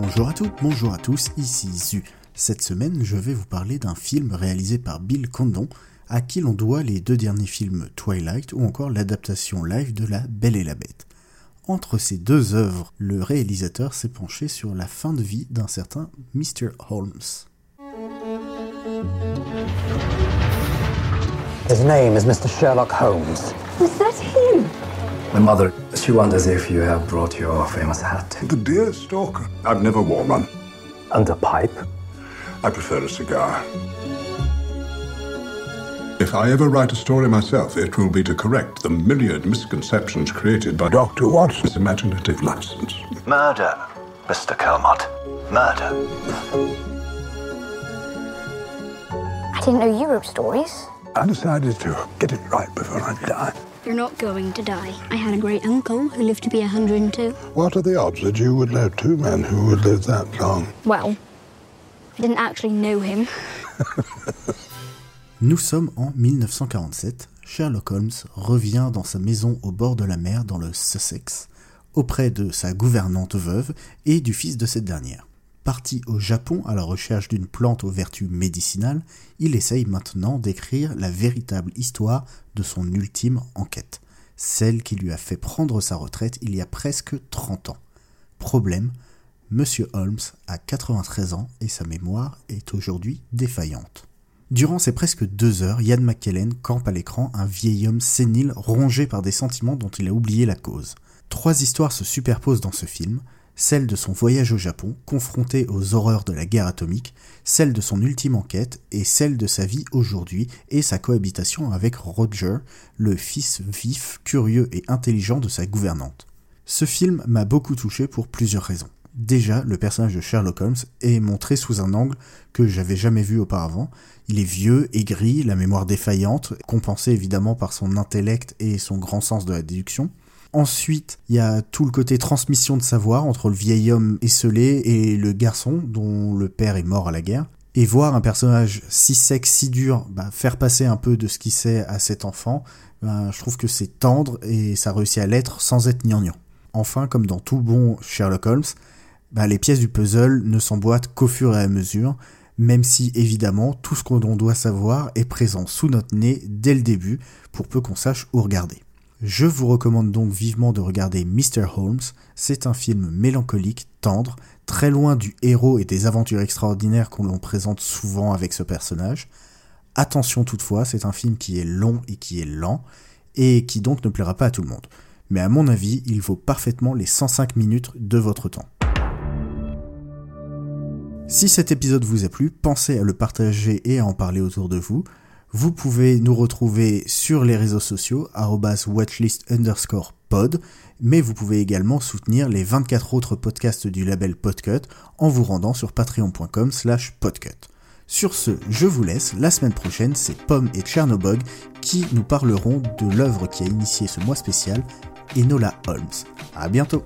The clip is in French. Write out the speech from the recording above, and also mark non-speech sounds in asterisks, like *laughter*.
Bonjour à toutes, bonjour à tous, ici Zu. Cette semaine, je vais vous parler d'un film réalisé par Bill Condon, à qui l'on doit les deux derniers films Twilight ou encore l'adaptation live de La Belle et la Bête. Entre ces deux œuvres, le réalisateur s'est penché sur la fin de vie d'un certain Mr. Holmes. His name is Mr. Sherlock Holmes. Was that him? My mother, she wonders if you have brought your famous hat. The dear stalker. I've never worn one. And a pipe? I prefer a cigar. If I ever write a story myself, it will be to correct the myriad misconceptions created by Dr. Watson's imaginative license. Murder, Mr. Kelmott. Murder. I didn't know you wrote stories. I decided to get it right before I die. You're not going to die. I had a great uncle who lived to be 102. What are the odds that you would know two men who would live that long? Well, I didn't actually know him. *laughs* Nous sommes en 1947. Sherlock Holmes revient dans sa maison au bord de la mer dans le Sussex, auprès de sa gouvernante veuve et du fils de cette dernière. Parti au Japon à la recherche d'une plante aux vertus médicinales, il essaye maintenant d'écrire la véritable histoire de son ultime enquête, celle qui lui a fait prendre sa retraite il y a presque 30 ans. Problème, Monsieur Holmes a 93 ans et sa mémoire est aujourd'hui défaillante. Durant ces presque deux heures, Ian McKellen campe à l'écran un vieil homme sénile rongé par des sentiments dont il a oublié la cause. Trois histoires se superposent dans ce film, celle de son voyage au Japon, confronté aux horreurs de la guerre atomique, celle de son ultime enquête et celle de sa vie aujourd'hui et sa cohabitation avec Roger, le fils vif, curieux et intelligent de sa gouvernante. Ce film m'a beaucoup touché pour plusieurs raisons. Déjà, le personnage de Sherlock Holmes est montré sous un angle que j'avais jamais vu auparavant. Il est vieux, aigri, la mémoire défaillante, compensée évidemment par son intellect et son grand sens de la déduction. Ensuite, il y a tout le côté transmission de savoir entre le vieil homme esselé et le garçon dont le père est mort à la guerre. Et voir un personnage si sec, si dur, bah, faire passer un peu de ce qu'il sait à cet enfant, bah, je trouve que c'est tendre et ça réussit à l'être sans être gnangnan. Enfin, comme dans tout bon Sherlock Holmes, bah, les pièces du puzzle ne s'emboîtent qu'au fur et à mesure, même si évidemment tout ce qu'on doit savoir est présent sous notre nez dès le début, pour peu qu'on sache où regarder. Je vous recommande donc vivement de regarder Mr. Holmes, c'est un film mélancolique, tendre, très loin du héros et des aventures extraordinaires qu'on l'on présente souvent avec ce personnage. Attention toutefois, c'est un film qui est long et qui est lent, et qui donc ne plaira pas à tout le monde. Mais à mon avis, il vaut parfaitement les 105 minutes de votre temps. Si cet épisode vous a plu, pensez à le partager et à en parler autour de vous. Vous pouvez nous retrouver sur les réseaux sociaux, watchlist underscore pod, mais vous pouvez également soutenir les 24 autres podcasts du label Podcut en vous rendant sur patreon.com slash podcut. Sur ce, je vous laisse, la semaine prochaine, c'est Pomme et Tchernobog qui nous parleront de l'œuvre qui a initié ce mois spécial, Enola Holmes. À bientôt